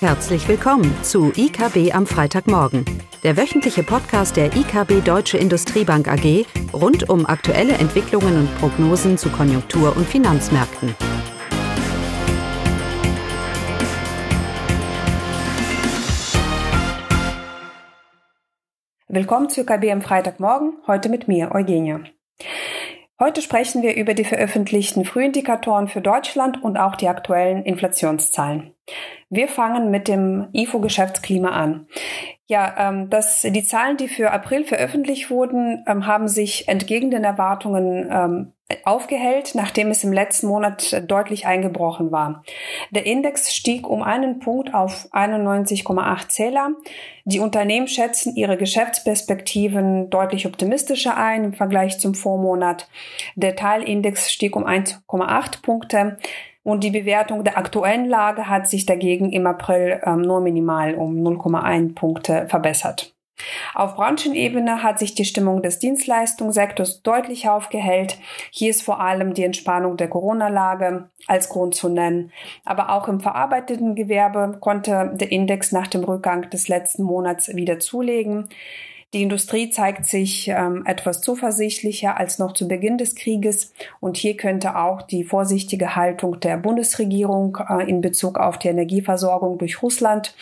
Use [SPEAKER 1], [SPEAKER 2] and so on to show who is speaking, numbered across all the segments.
[SPEAKER 1] Herzlich willkommen zu IKB am Freitagmorgen, der wöchentliche Podcast der IKB Deutsche Industriebank AG rund um aktuelle Entwicklungen und Prognosen zu Konjunktur- und Finanzmärkten.
[SPEAKER 2] Willkommen zu IKB am Freitagmorgen, heute mit mir, Eugenia. Heute sprechen wir über die veröffentlichten Frühindikatoren für Deutschland und auch die aktuellen Inflationszahlen. Wir fangen mit dem IFO-Geschäftsklima an. Ja, ähm, das, die Zahlen, die für April veröffentlicht wurden, ähm, haben sich entgegen den Erwartungen ähm, aufgehellt, nachdem es im letzten Monat deutlich eingebrochen war. Der Index stieg um einen Punkt auf 91,8 Zähler. Die Unternehmen schätzen ihre Geschäftsperspektiven deutlich optimistischer ein im Vergleich zum Vormonat. Der Teilindex stieg um 1,8 Punkte. Und die Bewertung der aktuellen Lage hat sich dagegen im April ähm, nur minimal um 0,1 Punkte verbessert. Auf Branchenebene hat sich die Stimmung des Dienstleistungssektors deutlich aufgehellt. Hier ist vor allem die Entspannung der Corona-Lage als Grund zu nennen. Aber auch im verarbeiteten Gewerbe konnte der Index nach dem Rückgang des letzten Monats wieder zulegen. Die Industrie zeigt sich ähm, etwas zuversichtlicher als noch zu Beginn des Krieges und hier könnte auch die vorsichtige Haltung der Bundesregierung äh, in Bezug auf die Energieversorgung durch Russland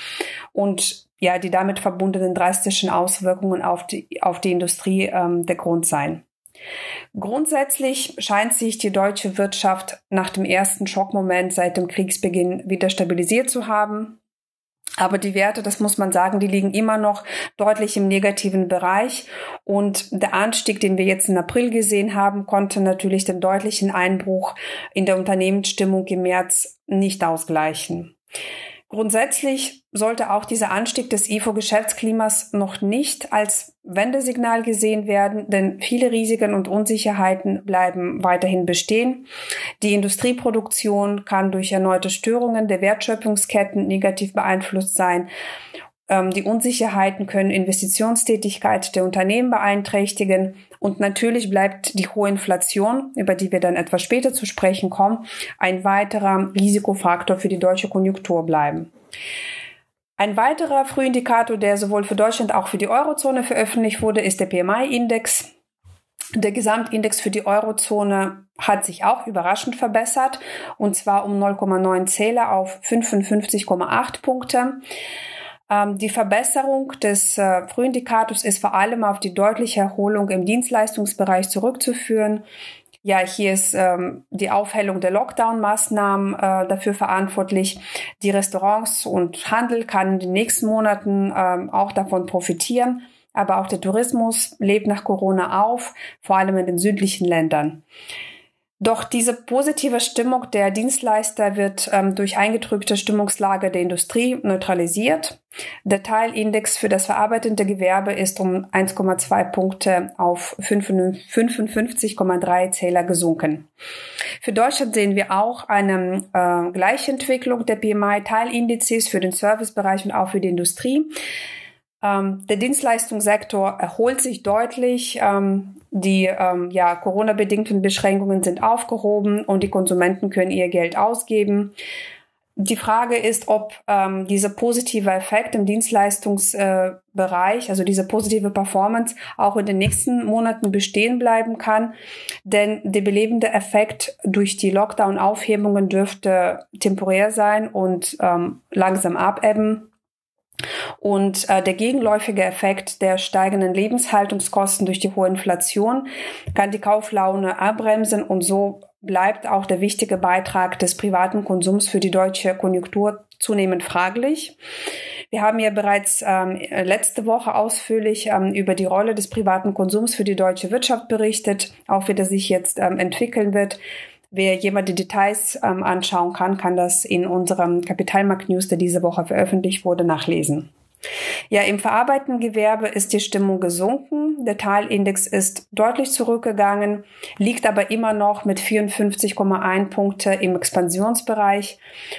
[SPEAKER 2] und ja, die damit verbundenen drastischen Auswirkungen auf die, auf die Industrie ähm, der Grund sein. Grundsätzlich scheint sich die deutsche Wirtschaft nach dem ersten Schockmoment seit dem Kriegsbeginn wieder stabilisiert zu haben. Aber die Werte, das muss man sagen, die liegen immer noch deutlich im negativen Bereich. Und der Anstieg, den wir jetzt im April gesehen haben, konnte natürlich den deutlichen Einbruch in der Unternehmensstimmung im März nicht ausgleichen. Grundsätzlich sollte auch dieser Anstieg des IFO-Geschäftsklimas noch nicht als Wendesignal gesehen werden, denn viele Risiken und Unsicherheiten bleiben weiterhin bestehen. Die Industrieproduktion kann durch erneute Störungen der Wertschöpfungsketten negativ beeinflusst sein. Ähm, die Unsicherheiten können Investitionstätigkeit der Unternehmen beeinträchtigen und natürlich bleibt die hohe Inflation, über die wir dann etwas später zu sprechen kommen, ein weiterer Risikofaktor für die deutsche Konjunktur bleiben. Ein weiterer Frühindikator, der sowohl für Deutschland als auch für die Eurozone veröffentlicht wurde, ist der PMI-Index. Der Gesamtindex für die Eurozone hat sich auch überraschend verbessert, und zwar um 0,9 Zähler auf 55,8 Punkte. Ähm, die Verbesserung des äh, Frühindikators ist vor allem auf die deutliche Erholung im Dienstleistungsbereich zurückzuführen. Ja, hier ist ähm, die Aufhellung der Lockdown-Maßnahmen äh, dafür verantwortlich. Die Restaurants und Handel kann in den nächsten Monaten ähm, auch davon profitieren. Aber auch der Tourismus lebt nach Corona auf, vor allem in den südlichen Ländern. Doch diese positive Stimmung der Dienstleister wird ähm, durch eingetrübte Stimmungslage der Industrie neutralisiert. Der Teilindex für das verarbeitende Gewerbe ist um 1,2 Punkte auf 55,3 Zähler gesunken. Für Deutschland sehen wir auch eine äh, Gleichentwicklung der PMI-Teilindizes für den Servicebereich und auch für die Industrie. Ähm, der Dienstleistungssektor erholt sich deutlich. Ähm, die ähm, ja, Corona-bedingten Beschränkungen sind aufgehoben und die Konsumenten können ihr Geld ausgeben. Die Frage ist, ob ähm, dieser positive Effekt im Dienstleistungsbereich, äh, also diese positive Performance, auch in den nächsten Monaten bestehen bleiben kann. Denn der belebende Effekt durch die Lockdown-Aufhebungen dürfte temporär sein und ähm, langsam abebben. Und äh, der gegenläufige Effekt der steigenden Lebenshaltungskosten durch die hohe Inflation kann die Kauflaune abbremsen und so bleibt auch der wichtige Beitrag des privaten Konsums für die deutsche Konjunktur zunehmend fraglich. Wir haben ja bereits ähm, letzte Woche ausführlich ähm, über die Rolle des privaten Konsums für die deutsche Wirtschaft berichtet, auch wie das sich jetzt ähm, entwickeln wird. Wer jemand die Details ähm, anschauen kann, kann das in unserem Kapitalmarkt News, der diese Woche veröffentlicht wurde, nachlesen. Ja, im verarbeitenden Gewerbe ist die Stimmung gesunken. Der Teilindex ist deutlich zurückgegangen, liegt aber immer noch mit 54,1 Punkte im Expansionsbereich.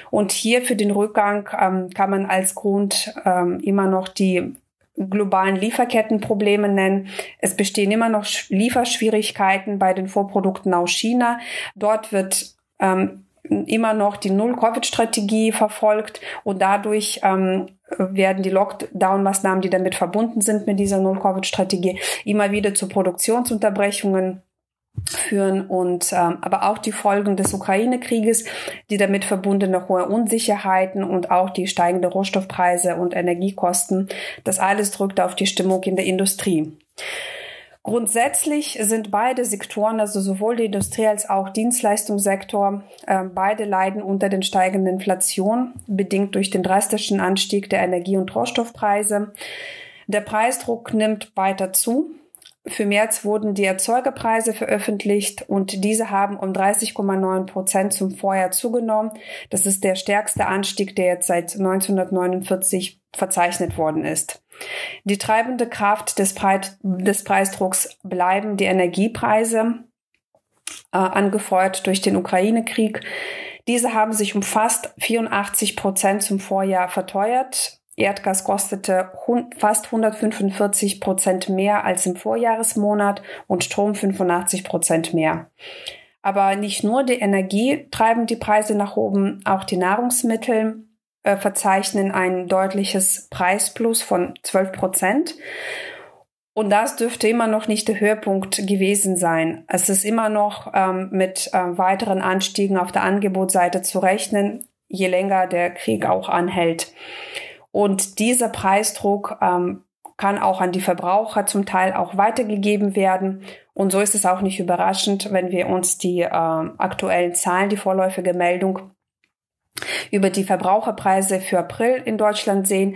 [SPEAKER 2] Und hier für den Rückgang ähm, kann man als Grund ähm, immer noch die globalen Lieferkettenprobleme nennen. Es bestehen immer noch Lieferschwierigkeiten bei den Vorprodukten aus China. Dort wird ähm, immer noch die Null-Covid-Strategie verfolgt und dadurch ähm, werden die Lockdown-Maßnahmen, die damit verbunden sind mit dieser Null-Covid-Strategie, immer wieder zu Produktionsunterbrechungen führen und ähm, aber auch die Folgen des Ukraine-Krieges, die damit verbundene hohe Unsicherheiten und auch die steigenden Rohstoffpreise und Energiekosten, das alles drückt auf die Stimmung in der Industrie. Grundsätzlich sind beide Sektoren, also sowohl die Industrie als auch Dienstleistungssektor, äh, beide leiden unter den steigenden Inflation, bedingt durch den drastischen Anstieg der Energie- und Rohstoffpreise. Der Preisdruck nimmt weiter zu. Für März wurden die Erzeugerpreise veröffentlicht und diese haben um 30,9 Prozent zum Vorjahr zugenommen. Das ist der stärkste Anstieg, der jetzt seit 1949 verzeichnet worden ist. Die treibende Kraft des, Preis, des Preisdrucks bleiben die Energiepreise, äh, angefeuert durch den Ukraine-Krieg. Diese haben sich um fast 84 Prozent zum Vorjahr verteuert. Erdgas kostete fast 145 Prozent mehr als im Vorjahresmonat und Strom 85 Prozent mehr. Aber nicht nur die Energie treiben die Preise nach oben, auch die Nahrungsmittel äh, verzeichnen ein deutliches Preisplus von 12 Prozent. Und das dürfte immer noch nicht der Höhepunkt gewesen sein. Es ist immer noch ähm, mit äh, weiteren Anstiegen auf der Angebotsseite zu rechnen, je länger der Krieg auch anhält. Und dieser Preisdruck ähm, kann auch an die Verbraucher zum Teil auch weitergegeben werden. Und so ist es auch nicht überraschend, wenn wir uns die äh, aktuellen Zahlen, die vorläufige Meldung über die Verbraucherpreise für April in Deutschland sehen.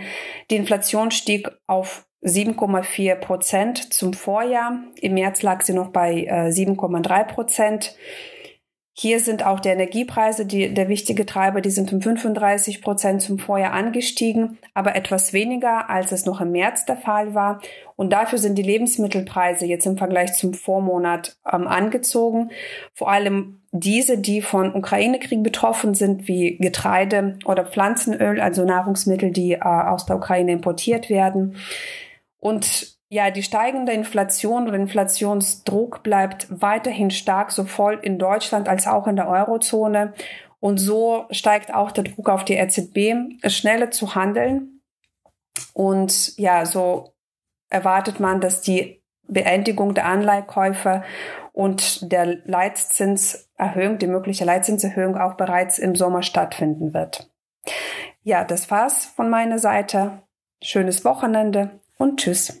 [SPEAKER 2] Die Inflation stieg auf 7,4 Prozent zum Vorjahr. Im März lag sie noch bei äh, 7,3 Prozent. Hier sind auch die Energiepreise die, der wichtige Treiber, die sind um 35 Prozent zum Vorjahr angestiegen, aber etwas weniger, als es noch im März der Fall war. Und dafür sind die Lebensmittelpreise jetzt im Vergleich zum Vormonat ähm, angezogen. Vor allem diese, die von Ukraine-Krieg betroffen sind, wie Getreide oder Pflanzenöl, also Nahrungsmittel, die äh, aus der Ukraine importiert werden. Und ja, die steigende Inflation oder Inflationsdruck bleibt weiterhin stark, sowohl in Deutschland als auch in der Eurozone. Und so steigt auch der Druck auf die EZB, schneller zu handeln. Und ja, so erwartet man, dass die Beendigung der Anleihekäufe und der Leitzinserhöhung, die mögliche Leitzinserhöhung auch bereits im Sommer stattfinden wird. Ja, das war's von meiner Seite. Schönes Wochenende und tschüss.